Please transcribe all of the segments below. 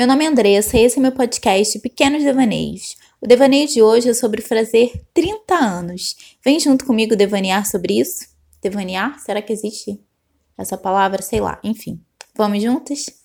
Meu nome é Andressa e esse é meu podcast Pequenos Devaneios. O devaneio de hoje é sobre fazer 30 anos. Vem junto comigo devanear sobre isso? Devanear? Será que existe essa palavra? Sei lá. Enfim, vamos juntas?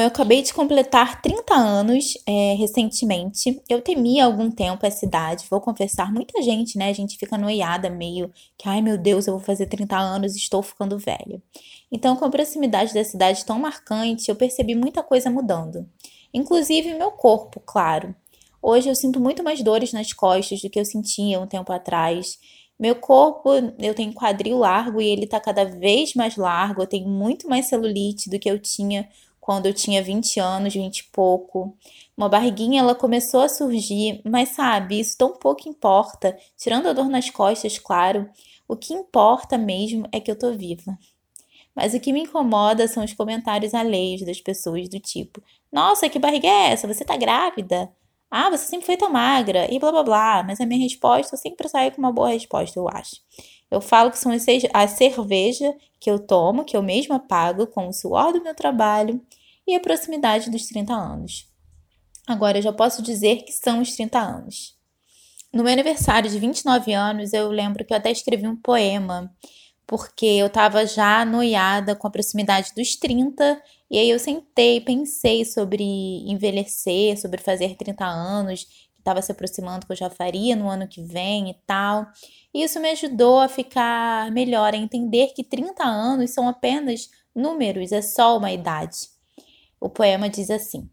Eu acabei de completar 30 anos é, recentemente. Eu temia algum tempo essa idade, vou confessar. Muita gente, né? A gente fica noiada meio que, ai meu Deus, eu vou fazer 30 anos e estou ficando velha. Então, com a proximidade dessa idade tão marcante, eu percebi muita coisa mudando. Inclusive meu corpo, claro. Hoje eu sinto muito mais dores nas costas do que eu sentia um tempo atrás. Meu corpo, eu tenho quadril largo e ele tá cada vez mais largo. Eu tenho muito mais celulite do que eu tinha quando eu tinha 20 anos, 20 e pouco. Uma barriguinha ela começou a surgir, mas sabe, isso tão pouco importa. Tirando a dor nas costas, claro, o que importa mesmo é que eu tô viva. Mas o que me incomoda são os comentários alheios das pessoas do tipo: "Nossa, que barriga é essa? Você tá grávida?" "Ah, você sempre foi tão magra" e blá blá blá. Mas a minha resposta sempre sai com uma boa resposta, eu acho. Eu falo que são a cerveja que eu tomo, que eu mesma pago com o suor do meu trabalho e a proximidade dos 30 anos. Agora eu já posso dizer que são os 30 anos. No meu aniversário de 29 anos, eu lembro que eu até escrevi um poema, porque eu estava já noiada com a proximidade dos 30, e aí eu sentei, pensei sobre envelhecer, sobre fazer 30 anos, que estava se aproximando que eu já faria no ano que vem e tal. E isso me ajudou a ficar melhor, a entender que 30 anos são apenas números, é só uma idade. O poema diz assim: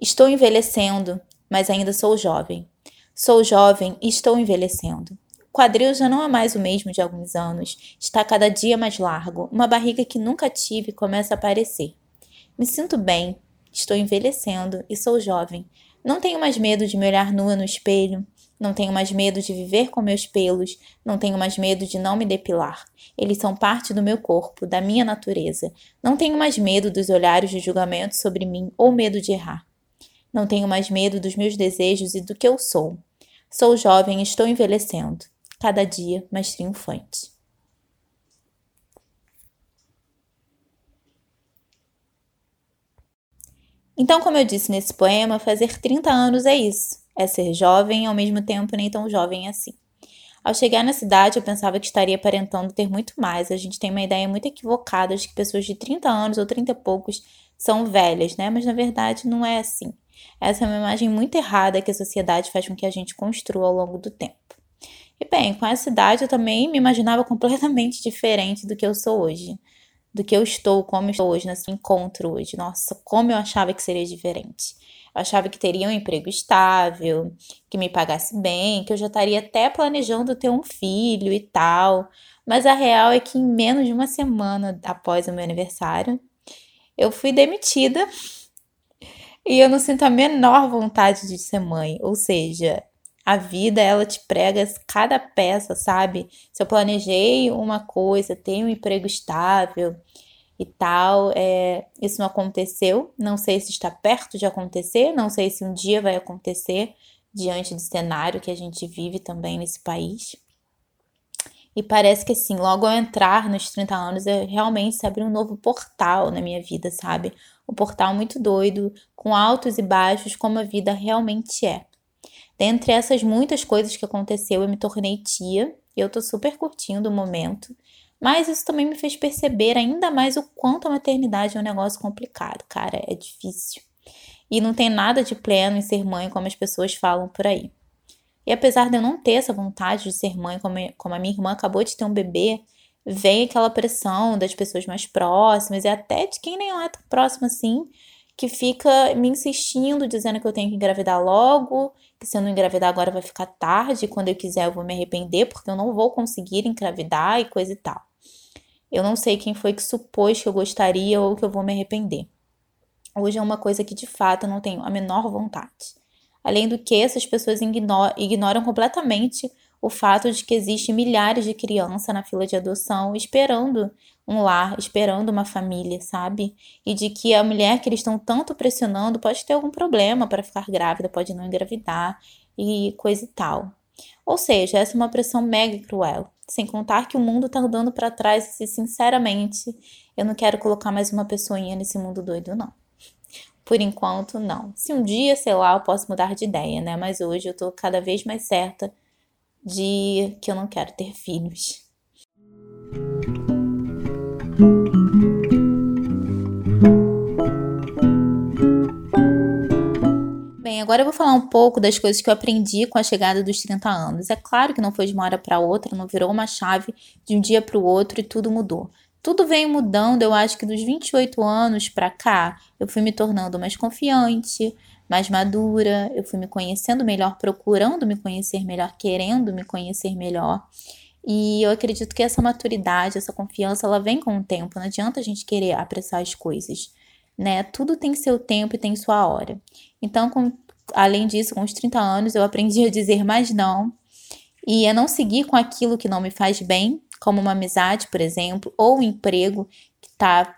Estou envelhecendo, mas ainda sou jovem. Sou jovem e estou envelhecendo. O quadril já não é mais o mesmo de alguns anos, está cada dia mais largo, uma barriga que nunca tive começa a aparecer. Me sinto bem, estou envelhecendo e sou jovem. Não tenho mais medo de me olhar nua no espelho, não tenho mais medo de viver com meus pelos, não tenho mais medo de não me depilar. Eles são parte do meu corpo, da minha natureza. Não tenho mais medo dos olhares de julgamento sobre mim ou medo de errar. Não tenho mais medo dos meus desejos e do que eu sou. Sou jovem e estou envelhecendo, cada dia mais triunfante. Então, como eu disse nesse poema, fazer 30 anos é isso é ser jovem ao mesmo tempo nem tão jovem assim. Ao chegar na cidade, eu pensava que estaria aparentando ter muito mais. A gente tem uma ideia muito equivocada de que pessoas de 30 anos ou 30 e poucos são velhas, né? Mas na verdade não é assim. Essa é uma imagem muito errada que a sociedade faz com que a gente construa ao longo do tempo. E bem, com essa idade eu também me imaginava completamente diferente do que eu sou hoje. Do que eu estou, como eu estou hoje, nesse encontro hoje. Nossa, como eu achava que seria diferente. Eu achava que teria um emprego estável, que me pagasse bem, que eu já estaria até planejando ter um filho e tal. Mas a real é que em menos de uma semana após o meu aniversário, eu fui demitida e eu não sinto a menor vontade de ser mãe. Ou seja, a vida ela te prega cada peça, sabe? Se eu planejei uma coisa, tenho um emprego estável, e tal. É, isso não aconteceu, não sei se está perto de acontecer, não sei se um dia vai acontecer diante do cenário que a gente vive também nesse país. E parece que assim, logo ao entrar nos 30 anos, eu realmente se abriu um novo portal na minha vida, sabe? Um portal muito doido, com altos e baixos, como a vida realmente é. Dentre essas muitas coisas que aconteceu, eu me tornei tia e eu tô super curtindo o momento. Mas isso também me fez perceber ainda mais o quanto a maternidade é um negócio complicado, cara, é difícil. E não tem nada de pleno em ser mãe como as pessoas falam por aí. E apesar de eu não ter essa vontade de ser mãe, como, a minha irmã acabou de ter um bebê, vem aquela pressão das pessoas mais próximas e até de quem nem é tão próximo assim, que fica me insistindo, dizendo que eu tenho que engravidar logo, se eu não engravidar agora vai ficar tarde, quando eu quiser eu vou me arrepender porque eu não vou conseguir engravidar e coisa e tal. Eu não sei quem foi que supôs que eu gostaria ou que eu vou me arrepender. Hoje é uma coisa que de fato eu não tenho a menor vontade. Além do que, essas pessoas ignoram, completamente o fato de que existe milhares de crianças na fila de adoção esperando um lar, esperando uma família, sabe? E de que a mulher que eles estão tanto pressionando pode ter algum problema para ficar grávida, pode não engravidar e coisa e tal. Ou seja, essa é uma pressão mega cruel. Sem contar que o mundo tá andando para trás e, sinceramente, eu não quero colocar mais uma pessoinha nesse mundo doido, não. Por enquanto, não. Se um dia, sei lá, eu posso mudar de ideia, né? Mas hoje eu tô cada vez mais certa de que eu não quero ter filhos. Bem, agora eu vou falar um pouco das coisas que eu aprendi com a chegada dos 30 anos. É claro que não foi de uma hora para outra, não virou uma chave de um dia para o outro e tudo mudou. Tudo vem mudando, eu acho que dos 28 anos para cá, eu fui me tornando mais confiante, mais madura, eu fui me conhecendo melhor, procurando me conhecer melhor, querendo me conhecer melhor. E eu acredito que essa maturidade, essa confiança, ela vem com o tempo. Não adianta a gente querer apressar as coisas, né? Tudo tem seu tempo e tem sua hora. Então, com, além disso, com os 30 anos, eu aprendi a dizer mais não e a não seguir com aquilo que não me faz bem, como uma amizade, por exemplo, ou um emprego que tá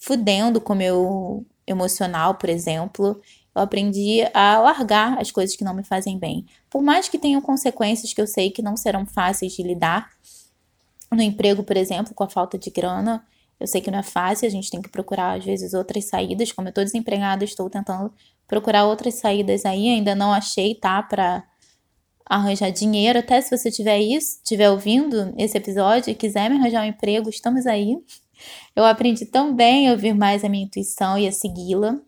fudendo com o meu emocional, por exemplo eu aprendi a largar as coisas que não me fazem bem. Por mais que tenham consequências que eu sei que não serão fáceis de lidar, no emprego, por exemplo, com a falta de grana, eu sei que não é fácil, a gente tem que procurar às vezes outras saídas. Como eu tô desempregada, estou tentando procurar outras saídas aí, ainda não achei, tá, para arranjar dinheiro. Até se você tiver isso, tiver ouvindo esse episódio e quiser me arranjar um emprego, estamos aí. Eu aprendi tão bem a ouvir mais a minha intuição e a segui-la.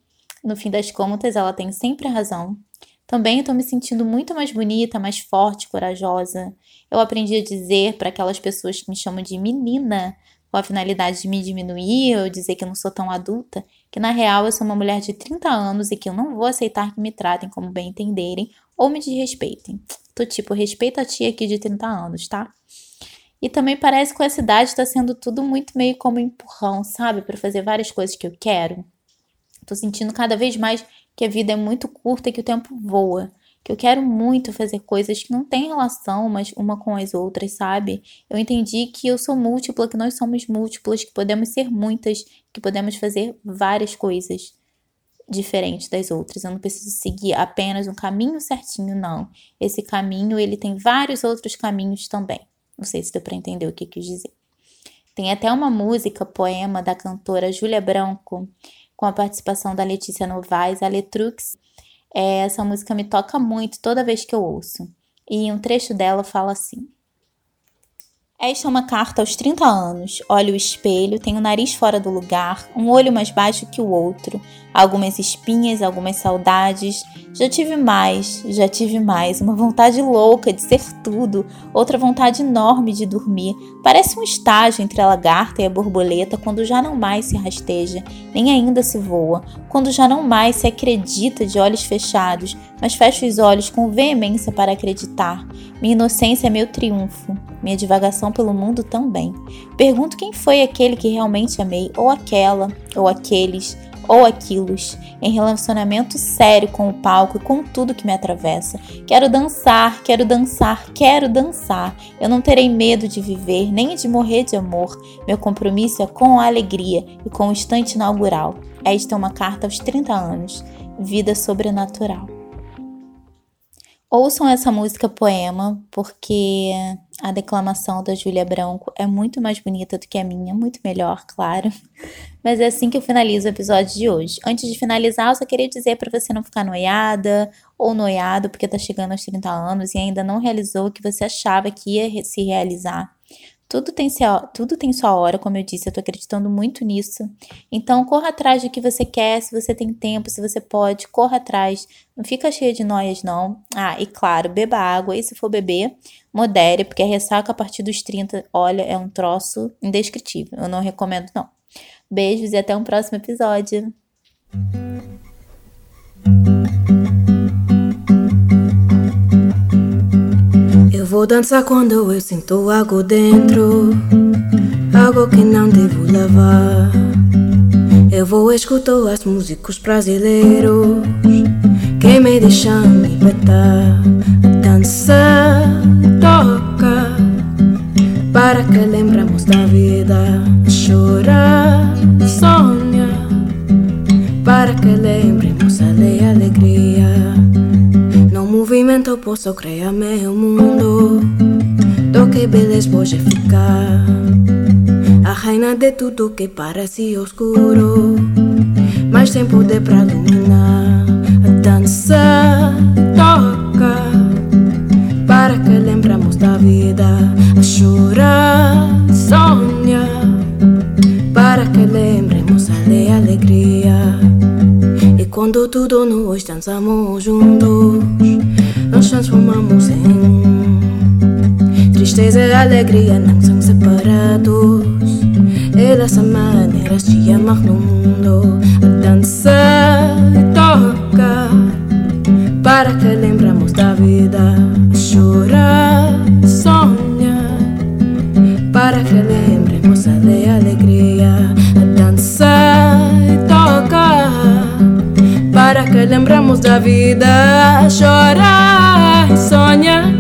No fim das contas, ela tem sempre razão. Também estou me sentindo muito mais bonita, mais forte, corajosa. Eu aprendi a dizer para aquelas pessoas que me chamam de menina, com a finalidade de me diminuir ou dizer que eu não sou tão adulta, que na real eu sou uma mulher de 30 anos e que eu não vou aceitar que me tratem como bem entenderem ou me desrespeitem. Tô tipo, respeita a tia aqui de 30 anos, tá? E também parece que com essa idade está sendo tudo muito meio como empurrão, sabe? Para fazer várias coisas que eu quero. Tô sentindo cada vez mais que a vida é muito curta e que o tempo voa. Que eu quero muito fazer coisas que não têm relação mas uma com as outras, sabe? Eu entendi que eu sou múltipla, que nós somos múltiplas, que podemos ser muitas, que podemos fazer várias coisas diferentes das outras. Eu não preciso seguir apenas um caminho certinho, não. Esse caminho, ele tem vários outros caminhos também. Não sei se deu para entender o que quis dizer. Tem até uma música, poema da cantora Júlia Branco, com a participação da Letícia Novaes, a Letrux. É, essa música me toca muito toda vez que eu ouço. E um trecho dela fala assim: esta é uma carta aos 30 anos. Olho o espelho, tenho o nariz fora do lugar, um olho mais baixo que o outro, algumas espinhas, algumas saudades. Já tive mais, já tive mais, uma vontade louca de ser tudo, outra vontade enorme de dormir. Parece um estágio entre a lagarta e a borboleta quando já não mais se rasteja, nem ainda se voa, quando já não mais se acredita de olhos fechados, mas fecha os olhos com veemência para acreditar. Minha inocência é meu triunfo, minha divagação pelo mundo também. Pergunto quem foi aquele que realmente amei, ou aquela, ou aqueles, ou aquilos, em relacionamento sério com o palco e com tudo que me atravessa. Quero dançar, quero dançar, quero dançar. Eu não terei medo de viver, nem de morrer de amor. Meu compromisso é com a alegria e com o instante inaugural. Esta é uma carta aos 30 anos. Vida sobrenatural. Ouçam essa música poema, porque a declamação da Júlia Branco é muito mais bonita do que a minha, muito melhor, claro. Mas é assim que eu finalizo o episódio de hoje. Antes de finalizar, eu só queria dizer para você não ficar noiada ou noiado porque tá chegando aos 30 anos e ainda não realizou o que você achava que ia se realizar. Tudo tem, seu, tudo tem sua hora, como eu disse, eu tô acreditando muito nisso. Então, corra atrás do que você quer, se você tem tempo, se você pode, corra atrás. Não fica cheia de noias, não. Ah, e claro, beba água, e se for beber, modere, porque a ressaca a partir dos 30, olha, é um troço indescritível. Eu não recomendo, não. Beijos e até um próximo episódio. Vou dançar quando eu sinto algo dentro, algo que não devo lavar. Eu vou escutar as músicos brasileiros. Que me deixam libertar, dançar toca. Para que lembramos da vida. Chora, sonha para que lembremos No movimento posso criar meu mundo, do que beleza pode ficar. A reina de tudo que parece oscuro, mas sem poder para iluminar. A dança toca para que lembramos da vida. A chorar, sonha para que lembremos a alegria. E quando tudo nós dançamos juntos, nós transformamos em tristeza e alegria não são separados. Elas são maneiras de amar no mundo. A dança toca para que lembramos da vida. A chorar, lembramos da vida, chorar, sonhar.